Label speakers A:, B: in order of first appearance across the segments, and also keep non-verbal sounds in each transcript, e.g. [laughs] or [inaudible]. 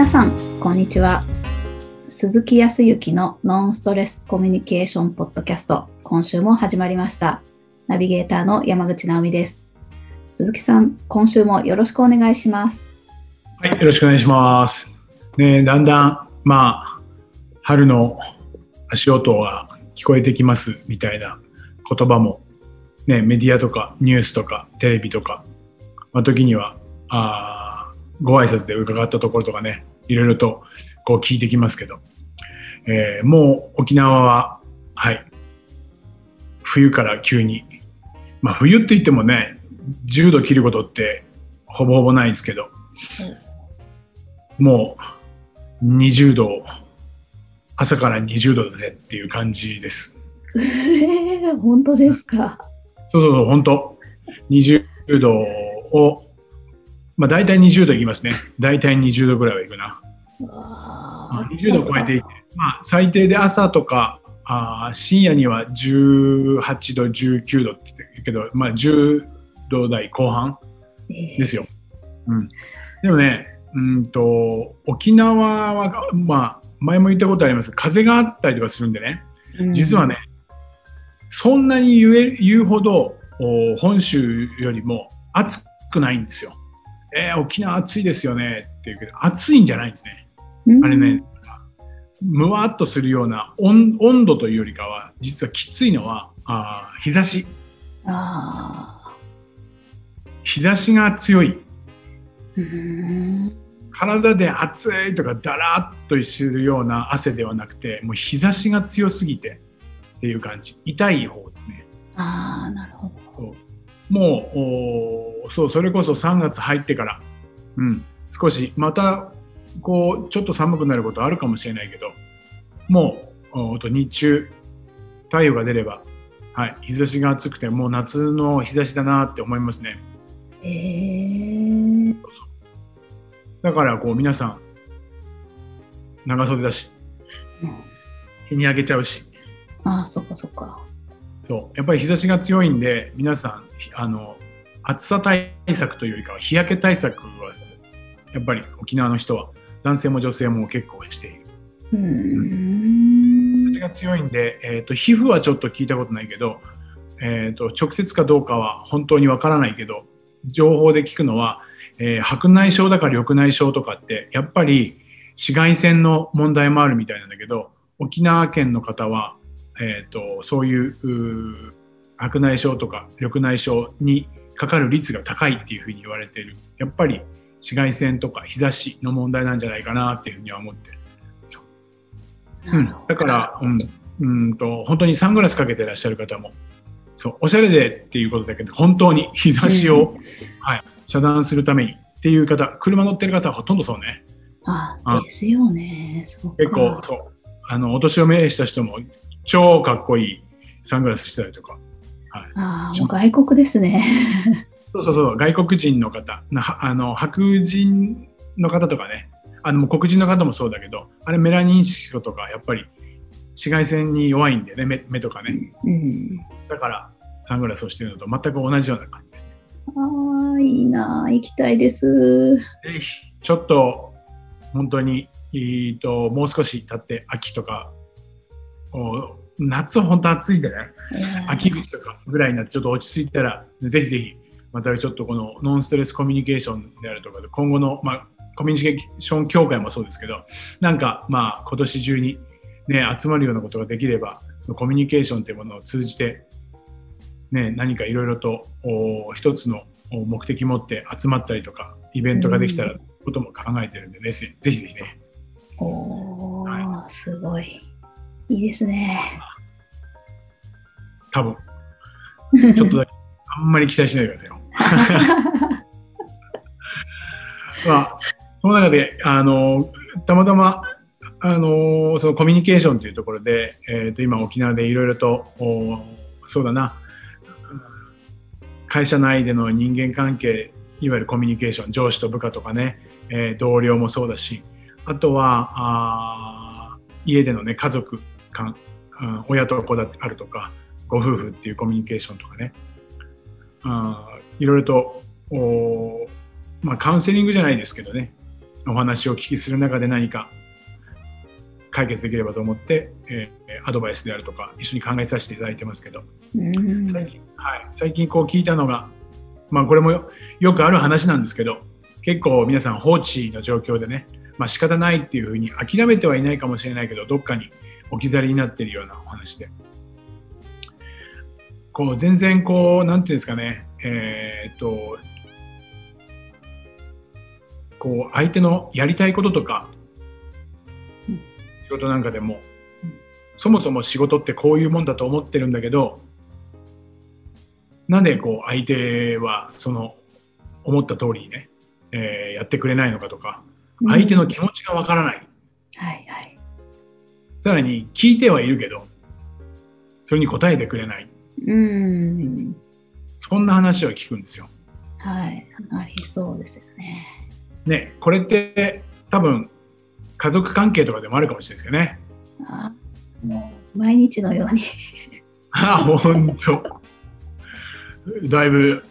A: 皆さん、こんにちは。鈴木康之のノンストレスコミュニケーションポッドキャスト、今週も始まりました。ナビゲーターの山口直美です。鈴木さん、今週もよろしくお願いします。
B: はい、よろしくお願いします。ね、だんだん、まあ、春の足音が聞こえてきますみたいな言葉も、ね、メディアとかニュースとかテレビとか、まあ、時には、あご挨拶で伺ったところとかね、いろいろとこう聞いてきますけど、えーもう沖縄は、はい、冬から急に、まあ冬って言ってもね、10度切ることってほぼほぼないですけど、もう20度、朝から20度だぜっていう感じです。
A: えー、本当ですか？
B: そうそうそう、本当。20度を、まあ大体20度いきますね。大体20度ぐらいはいくな。
A: わー
B: 20度超えていて、まあ最低で朝とか、あー深夜には18度、19度って言ってるけど、まあ10度台後半
A: えー
B: ですよ。うん、でもね、うんと沖縄は、まあ、前も言ったことあります風があったりとかするんでね、実はね、そんなに言え言うほどお本州よりも暑くないんですよ。えー沖縄暑いですよねって言うけど、暑いんじゃないんですね。
A: うん
B: あれね、むわっとするような温温度というよりかは、実はきついのはあー日差し。
A: あ
B: 日差しが強い。体で暑いとかだらっとするような汗ではなくてもう日差しが強すぎてっていう感じ痛い方ですね
A: あー、なるほど。
B: もうそうそれこそ3月入ってから、うん、少しまたこうちょっと寒くなることあるかもしれないけどもうおーと日中太陽が出れば、はい、日差しが暑くてもう夏の日差しだなって思いますね。
A: えー、
B: だからこう皆さん長袖だし
A: うん。
B: 日に焼けちゃうし。
A: あー、そっかそっか。
B: そうやっぱり日差しが強いんで皆さんあの暑さ対策というよりかは日焼け対策はやっぱり沖縄の人は男性も女性も結構している。
A: うーん。
B: 日差しが強いんで、えー、と皮膚はちょっと聞いたことないけど、えー、と直接かどうかは本当にわからないけど情報で聞くのは、えー白内障だか緑内障とかってやっぱり紫外線の問題もあるみたいなんだけど沖縄県の方は、えー、とそういう白内障とか緑内障にかかる率が高いっていうふうに言われている。やっぱり紫外線とか日差しの問題なんじゃないかなっていうふうには思ってる。うん、だから、うん、うんと本当にサングラスかけてらっしゃる方もそうおしゃれでっていうことだけど本当に日差しを、はい、遮断するためにっていう方車乗ってる方はほとんどそうね。
A: あ
B: あ
A: ですよね。
B: 結構そう。あのお年を召した人も超かっこいい。サングラスしてたりとか、はい、
A: あーもう外国ですね。
B: そうそうそう。外国人の方。なはあの白人の方とかね。あのもう黒人の方もそうだけどあれメラニン色素とかやっぱり紫外線に弱いんでね目目とかね。
A: うん。
B: だからサングラスをしているのと全く同じような感じですね。
A: ああ、いいなー、行きたいです。
B: ぜひ。ちょっと本当にえーともう少し経って秋とかお夏は本当暑いんでね。秋口とかぐらいになってちょっと落ち着いたらぜひぜひまたちょっとこのノンストレスコミュニケーションであるとかで今後の、まあ、コミュニケーション協会もそうですけどなんかまあ今年中に、ね、集まるようなことができればそのコミュニケーションというものを通じて、ね、何かいろいろとお一つのお目的持って集まったりとかイベントができたらことも考えてるんでね、ぜひぜひね。
A: おー、すごい。いいですね。
B: 多分ちょっとだけあんまり期待しないでくださいよ。[laughs] まあ、その中で、あの、たまたま、あの、そのコミュニケーションというところで、えっ、と、今沖縄でいろいろと、おそうだな、会社内での人間関係、いわゆるコミュニケーション、上司と部下とかね、えー同僚もそうだし、あとは、あー家でのね、家族間、うん親と子だってあるとか、ご夫婦っていうコミュニケーションとかね、あーいろいろとおー、まあ、カウンセリングじゃないですけどね、お話をお聞きする中で何か解決できればと思って、えーアドバイスであるとか一緒に考えさせていただいてますけど、
A: うん。
B: 最近,、はい、最近こう聞いたのが、まあ、これもよよくある話なんですけど結構皆さん放置の状況でね、まあ仕方ないっていうふうに諦めてはいないかもしれないけどどっかに置き去りになっているようなお話で。こう全然こうなんていうんですかね。えーっとこう相手のやりたいこととか
A: うん
B: 仕事なんかでも
A: うん
B: そもそも仕事ってこういうもんだと思ってるんだけどなんでこう相手はその思った通りにね、えーやってくれないのかとか相手の気持ちがわからない。
A: はいはい。
B: さらに聞いてはいるけどそれに答えてくれない
A: うん。
B: そんな話を聞くんですよ。
A: はい。ありそうですよね。
B: ねこれって多分家族関係とかでもあるかもしれないですけどね。
A: あもう毎日のように。
B: あ本当だいぶ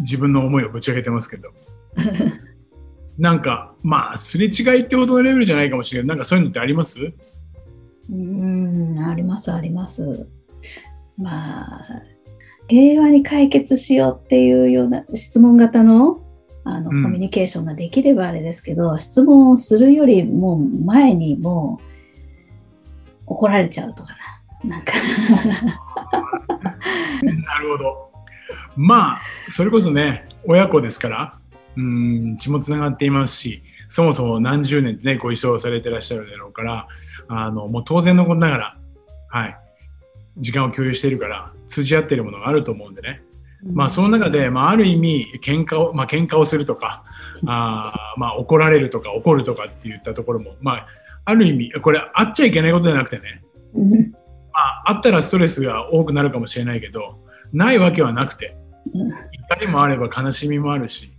B: 自分の思いをぶち上げてますけど [laughs] なんかまあすれ違いってほどのレベルじゃないかもしれないなんかそういうのってあります？
A: うん、ありますあります。まあ、平和に解決しようっていうような質問型のあの、
B: うん
A: コミュニケーションができればあれですけど、質問をするよりも前にもう怒られちゃうとかな。なんか
B: なるほどまあそれこそね親子ですからうん血もつながっていますしそもそも何十年ってねご一緒されてらっしゃるだろうからあのもう当然のことながらはい。時間を共有しているから通じ合っているものがあると思うんでね。まあ、その中で、まあ、ある意味喧嘩を、まあ喧嘩をするとか [laughs] あー、まあ、怒られるとか怒るとかって言ったところも、まあ、ある意味これあっちゃいけないことじゃなくてね、
A: うん。
B: まあ、あったらストレスが多くなるかもしれないけどないわけはなくて
A: うん。
B: 怒りもあれば悲しみもあるしで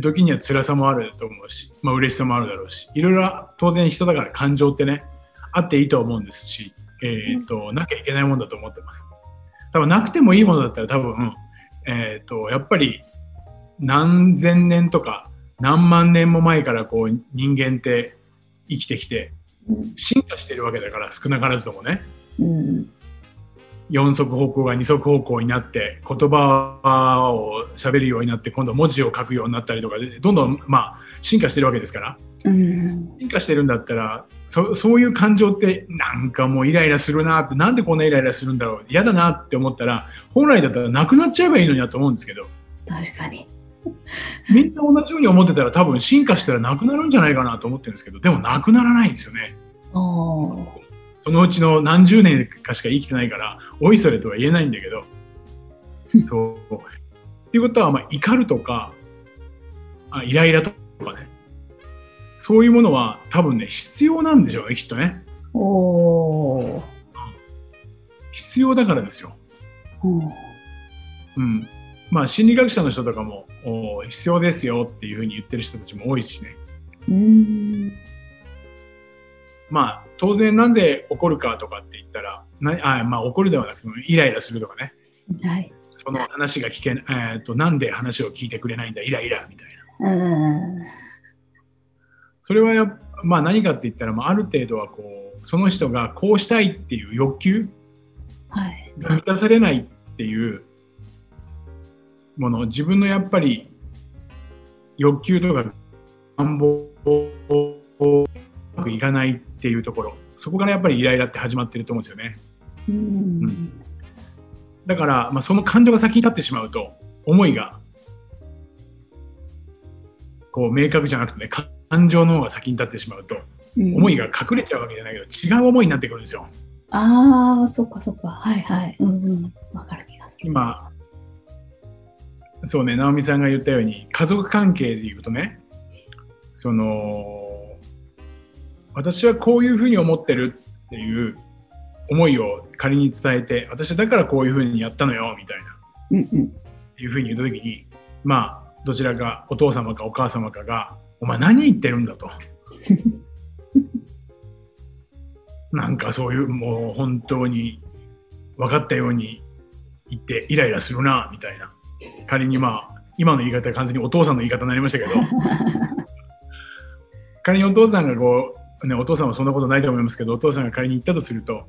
B: 時には辛さもあると思うし、まあ嬉しさもあるだろうしいろいろ当然人だから感情ってねあっていいと思うんですし、えー、となきゃいけないもんだと思ってます。多分なくてもいいものだったら多分、えー、とやっぱり何千年とか何万年も前からこう人間って生きてきて
A: うん。
B: 進化してるわけだから少なからずともね。
A: うん
B: 四足歩行が二足歩行になって言葉を喋るようになって今度文字を書くようになったりとかでどんどんまあ進化してるわけですから。
A: うん。
B: 進化してるんだったらそそういう感情ってなんかもうイライラするなってなんでこんなイライラするんだろう。嫌だなって思ったら本来だったらなくなっちゃえばいいのになと思うんですけど。
A: 確かに。
B: みんな同じように思ってたら多分進化したらなくなるんじゃないかなと思ってるんですけどでもなくならないんですよね。そのうちの何十年かしか生きてないから、おいそれとは言えないんだけど、そう。っていうことは、まあ、怒るとか、あイライラとかね、そういうものは多分ね、必要なんでしょうね、きっとね。
A: おー
B: 必要だからですよ。
A: うん
B: うん。まあ、心理学者の人とかも、お必要ですよっていうふうに言ってる人たちも多いしね。
A: うん
B: まあ、当然なぜ怒るかとかって言ったら、なあまあ、怒るではなくても、イライラするとかね。
A: はい。
B: その話が聞けえー、となんで話を聞いてくれないんだイライラみたいな
A: うん
B: それはやっまあ何かって言ったら、まあ、ある程度はこうその人がこうしたいっていう欲求
A: はい。
B: が満たされないっていうもの自分のやっぱり欲求とか願望をうまくいかないっていうところそこからやっぱりイライラって始まってると思うんですよね
A: うん
B: だから、まあ、その感情が先に立ってしまうと思いがこう明確じゃなくてね感情の方が先に立ってしまうと
A: うん
B: 思いが隠れちゃうわけじゃないけど違う思いになってくるんですよ。
A: ああ、そっかそっか。はいはい。うんうん。わかる気がする。
B: 今そうね直美さんが言ったように家族関係でいうとねその私はこういうふうに思ってるっていう思いを仮に伝えて私だからこういうふうにやったのよみたいな
A: うんうん。
B: いうふうに言った時にまあどちらかお父様かお母様かが「お前何言ってるんだ」と。[laughs] なんかそういうもう本当に分かったように言ってイライラするなみたいな仮にまあ今の言い方は完全にお父さんの言い方になりましたけど [laughs] 仮にお父さんがこう、ね、お父さんはそんなことないと思いますけどお父さんが仮に言ったとすると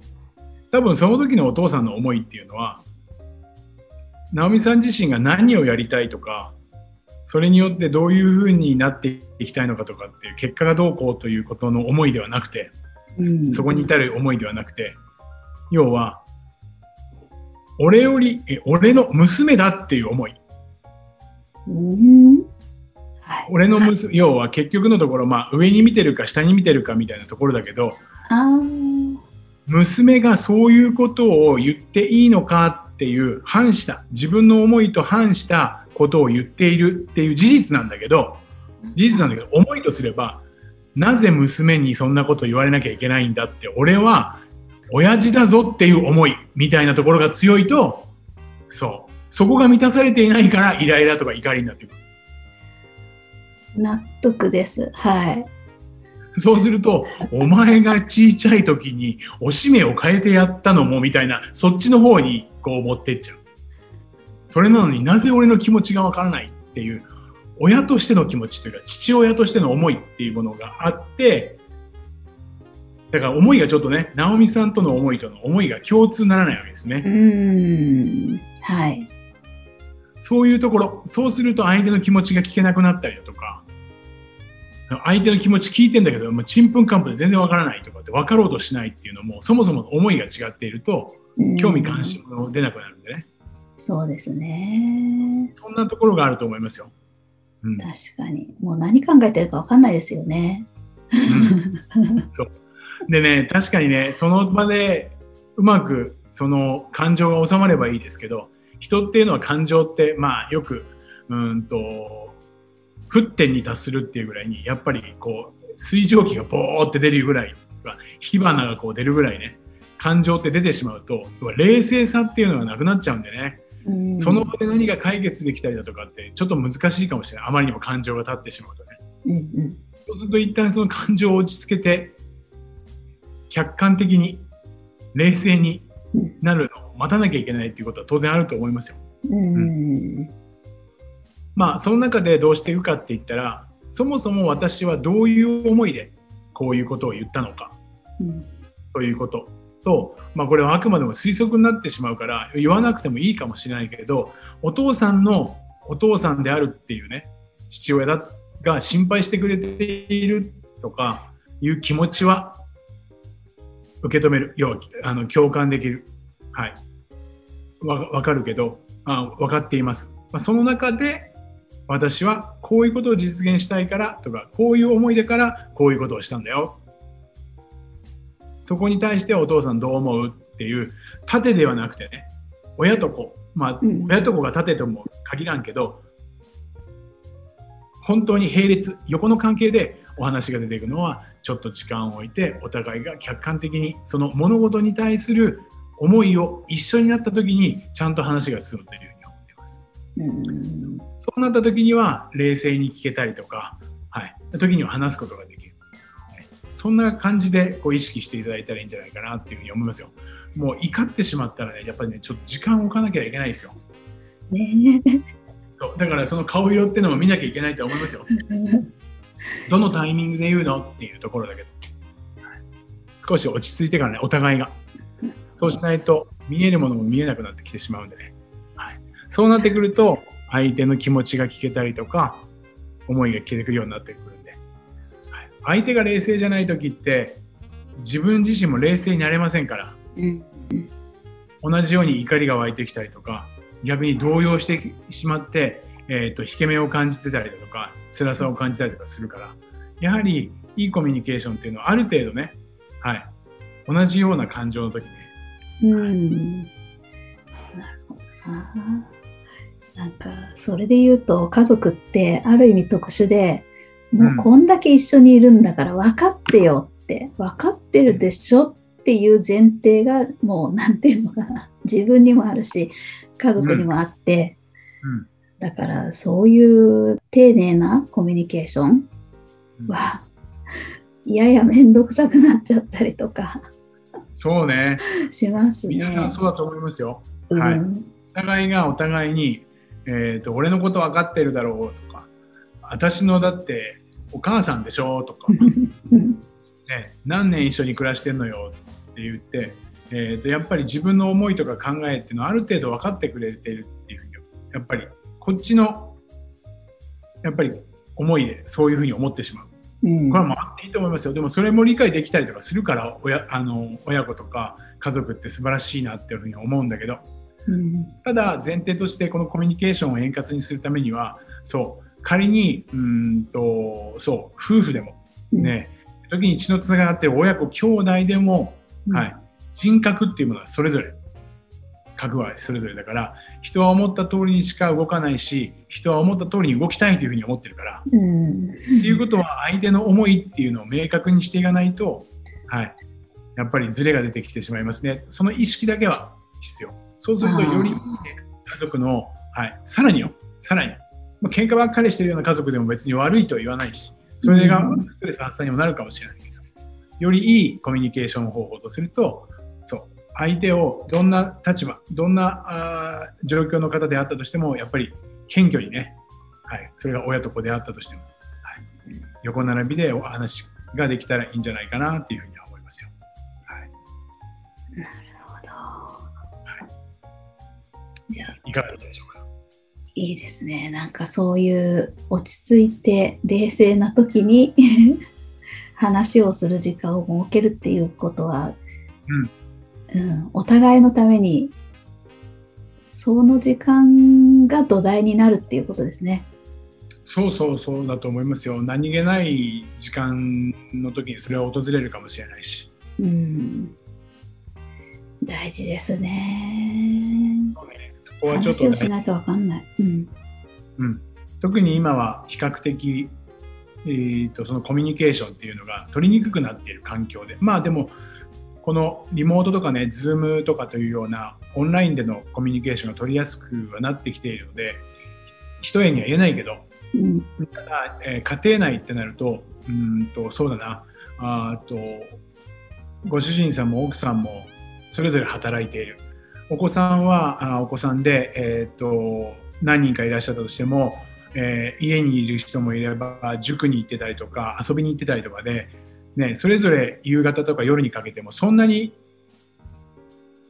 B: 多分その時のお父さんの思いっていうのは直美さん自身が何をやりたいとかそれによってどういうふうになっていきたいのかとかっていう結果がどうこうということの思いではなくて、
A: うん。
B: そこに至る思いではなくて要は俺よりえ俺の娘だっていう思い。
A: うんはい。
B: 俺の娘要は結局のところ、まあ、上に見てるか下に見てるかみたいなところだけど娘がそういうことを言っていいのかっていう反した自分の思いと反したことを言っているっていう事実なんだけど事実なんだけど思いとすればなぜ娘にそんなこと言われなきゃいけないんだって俺は親父だぞっていう思いみたいなところが強いとそう。そこが満たされていないからイライラとか怒りになってくる
A: 納得です。はい。
B: そうするとお前が小さい時におしめを変えてやったのもみたいなそっちの方にこう持ってっちゃうそれなのになぜ俺の気持ちがわからないっていう親としての気持ちというか父親としての思いっていうものがあってだから思いがちょっとね直美さんとの思いとの思いが共通ならないわけですね、
A: うーん。はい。
B: そういうところ、そうすると相手の気持ちが聞けなくなったりだとか、相手の気持ち聞いてんだけど、もうちんぷんかんぷんで全然わからないとかって分かろうとしないっていうのも、そもそもの思いが違っていると、
A: うん
B: 興味関心も出なくなるんでね、
A: そうですね。
B: そんなところがあると思いますよ。うん
A: 確かに。もう何考えてるかわかんないですよね。
B: うんそうでね、確かにね、その場でうまくその感情が収まればいいですけど、人っていうのは感情って、まあよく、うーんと、沸点に達するっていうぐらいに、やっぱりこう、水蒸気がボーって出るぐらい、火花がこう出るぐらいね、感情って出てしまうと、冷静さっていうのがなくなっちゃうんでね、
A: うん
B: その場で何が解決できたりだとかって、ちょっと難しいかもしれない。あまりにも感情が立ってしまうとね。
A: うんうん
B: そうすると一旦その感情を落ち着けて客観的に冷静になるのを待たなきゃいけないっていうことは当然あると思いますよ。
A: うん
B: まあその中でどうしていくかって言ったらそもそも私はどういう思いでこういうことを言ったのか
A: うん。
B: ということ。と、まあ、これはあくまでも推測になってしまうから言わなくてもいいかもしれないけれどお父さんのお父さんであるっていうね父親だが心配してくれているとかいう気持ちは受け止める要はあの共感できる、はい、わ分かるけどあ分かっています、まあ、その中で私はこういうことを実現したいからとかこういう思いだからこういうことをしたんだよ。そこに対してお父さんどう思うっていう縦ではなくてね親と子まあ
A: うん。
B: 親と子が縦とも限らんけど本当に並列横の関係でお話が出ていくのはちょっと時間を置いてお互いが客観的にその物事に対する思いを一緒になった時にちゃんと話が進むというそうなった時には冷静に聞けたりとか、はい、時には話すことができる。はいそんな感じでこう意識していただいたらいいんじゃないかなっていうふうに思いますよ。もう怒ってしまったらね、やっぱりね、ちょっと時間を置かなきゃいけないですよ。
A: ね
B: そうだからその顔色っていうのも見なきゃいけないと思いますよ。どのタイミングで言うのっていうところだけど、はい少し落ち着いてからね、お互いが。そうしないと見えるものも見えなくなってきてしまうんでね。はい、そうなってくると、相手の気持ちが聞けたりとか、思いが聞けてくるようになってくるんで、はい、相手が冷静じゃない時って、自分自身も冷静になれませんから、
A: うん
B: 同じように怒りが湧いてきたりとか逆に動揺してしまって、えー、と引け目を感じてたりだとか辛さを感じたりとかするから。やはりいいコミュニケーションっていうのはある程度ね、はい、同じような感情の時ね。
A: うん。なるほどな。なんかそれで言うと家族ってある意味特殊でもうこんだけ一緒にいるんだから分かってよって分かってるでしょっていう前提がもうなんていうのかな。[laughs] 自分にもあるし家族にもあって、
B: うん。
A: だからそういう丁寧なコミュニケーションはやや面倒くさくなっちゃったりとか。
B: そうね。[laughs]
A: しますね。
B: 皆さんそうだと思いますよ。
A: うん。
B: はいお互いがお互いに、えー、と俺のこと分かってるだろうとか私のだってお母さんでしょとか、
A: う [laughs] ん
B: ね、何年一緒に暮らしてんのよって言って、えーとやっぱり自分の思いとか考えっていうのをある程度分かってくれてるっていうふうにやっぱりこっちのやっぱり思いでそういうふうに思ってしまう。
A: うん
B: これはまああっていいと思いますよ。でもそれも理解できたりとかするから親あの親子とか家族って素晴らしいなっていうふうに思うんだけど
A: うん
B: ただ前提としてこのコミュニケーションを円滑にするためにはそう仮にうーんとそう夫婦でもね、時に血のつながって親子兄弟でも、
A: うん
B: はい、人格っていうものはそれぞれ格はそれぞれだから人は思った通りにしか動かないし人は思った通りに動きたいというふうに思ってるから
A: うん
B: っていうことは相手の思いっていうのを明確にしていかないと、はい、やっぱりズレが出てきてしまいますね。その意識だけは必要。そうするとよりね家族の、はい、さらによ、さらに。まあ、喧嘩ばっかりしてるような家族でも別に悪いとは言わないし、それがストレス発散にもなるかもしれないけど、よりいいコミュニケーション方法とすると、そう、相手をどんな立場、どんなあ状況の方であったとしても、やっぱり謙虚にね、はい、それが親と子であったとしても、はい、横並びでお話ができたらいいんじゃないかなっていうふうには思いますよ。はい、
A: じゃあ、
B: いかがでしょうか？
A: いいですね。なんかそういう落ち着いて冷静な時に [laughs] 話をする時間を設けるっていうことは、うんお互いのためにその時間が土台になるっていうことですね。
B: そうそうそうだと思いますよ。何気ない時間の時にそれは訪れるかもしれないし。
A: うん、大事ですね。
B: そこはちょっと、ね。
A: 話をしないとわかんない。うん。
B: うん、特に今は比較的、えー、とそのコミュニケーションっていうのが取りにくくなっている環境で。まあでもこのリモートとかね Zoom とかというようなオンラインでのコミュニケーションが取りやすくはなってきているので一重には言えないけど
A: うん
B: ただ、えー家庭内ってなるとうんとそうだな。あとご主人さんも奥さんもそれぞれ働いている。お子さんはあーお子さんで、えー、と何人かいらっしゃったとしても、えー家にいる人もいれば塾に行ってたりとか遊びに行ってたりとかで、ね、それぞれ夕方とか夜にかけてもそんなに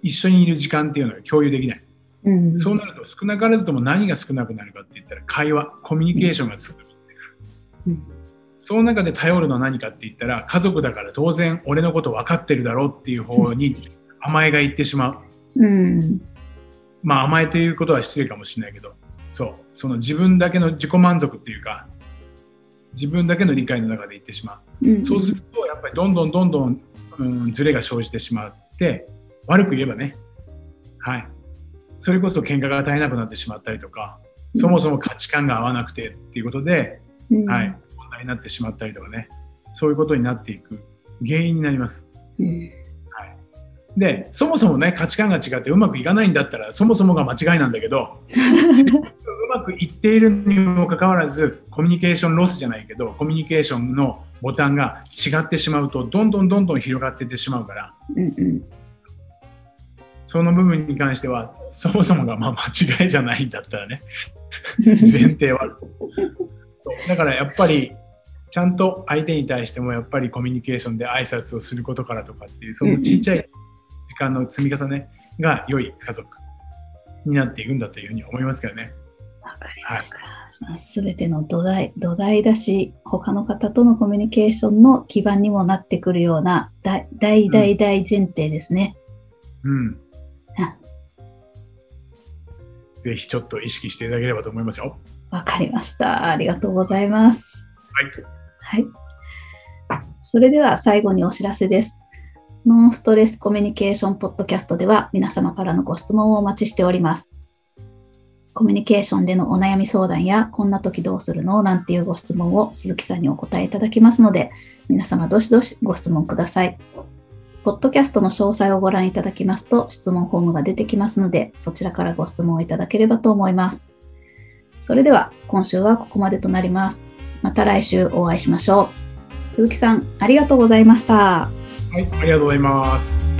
B: 一緒にいる時間っていうのは共有できない。
A: うん
B: そうなると少なからずとも何が少なくなるかって言ったら会話コミュニケーションが少なく。
A: うん
B: その中で頼るのは何かって言ったら家族だから当然俺のこと分かってるだろうっていう方に甘えがいってしまう。
A: うん。
B: まあ甘えということは失礼かもしれないけど、そう、その自分だけの自己満足っていうか、自分だけの理解の中でいってしまう。
A: うん。
B: そうするとやっぱりどんどんどんどん、うん、ズレが生じてしまって、悪く言えばね、はい。それこそ喧嘩が絶えなくなってしまったりとか、そもそも価値観が合わなくてっていうことで、
A: うん。
B: はい、問題になってしまったりとかね、そういうことになっていく原因になります。
A: うん
B: で、そもそもね、価値観が違ってうまくいかないんだったら、そもそもが間違いなんだけど、[laughs] うまくいっているにもかかわらず、コミュニケーションロスじゃないけど、コミュニケーションのボタンが違ってしまうと、どんどんどんどん広がっていってしまうから、
A: うんうん。
B: その部分に関しては、そもそもがまあ間違いじゃないんだったらね、前提は [laughs] だからやっぱり、ちゃんと相手に対してもやっぱりコミュニケーションで挨拶をすることからとかっていう、そのちっちゃい時間の積み重ねが良い家族になっていくんだというふうに思いますけどね。
A: わかりました。すべての土台、土台だし、他の方とのコミュニケーションの基盤にもなってくるような大大大大前提ですね。
B: うん
A: あ。
B: ぜひちょっと意識していただければと思いますよ。
A: わかりました。ありがとうございます。
B: はい。
A: はい。それでは最後にお知らせです。ノンストレスコミュニケーションポッドキャストでは皆様からのご質問をお待ちしております。コミュニケーションでのお悩み相談や、こんな時どうするのなんていうご質問を鈴木さんにお答えいただきますので、皆様どしどしご質問ください。ポッドキャストの詳細をご覧いただきますと、質問フォームが出てきますので、そちらからご質問をいただければと思います。それでは、今週はここまでとなります。また来週お会いしましょう。鈴木さん、ありがとうございました。
B: はい、ありがとうございます。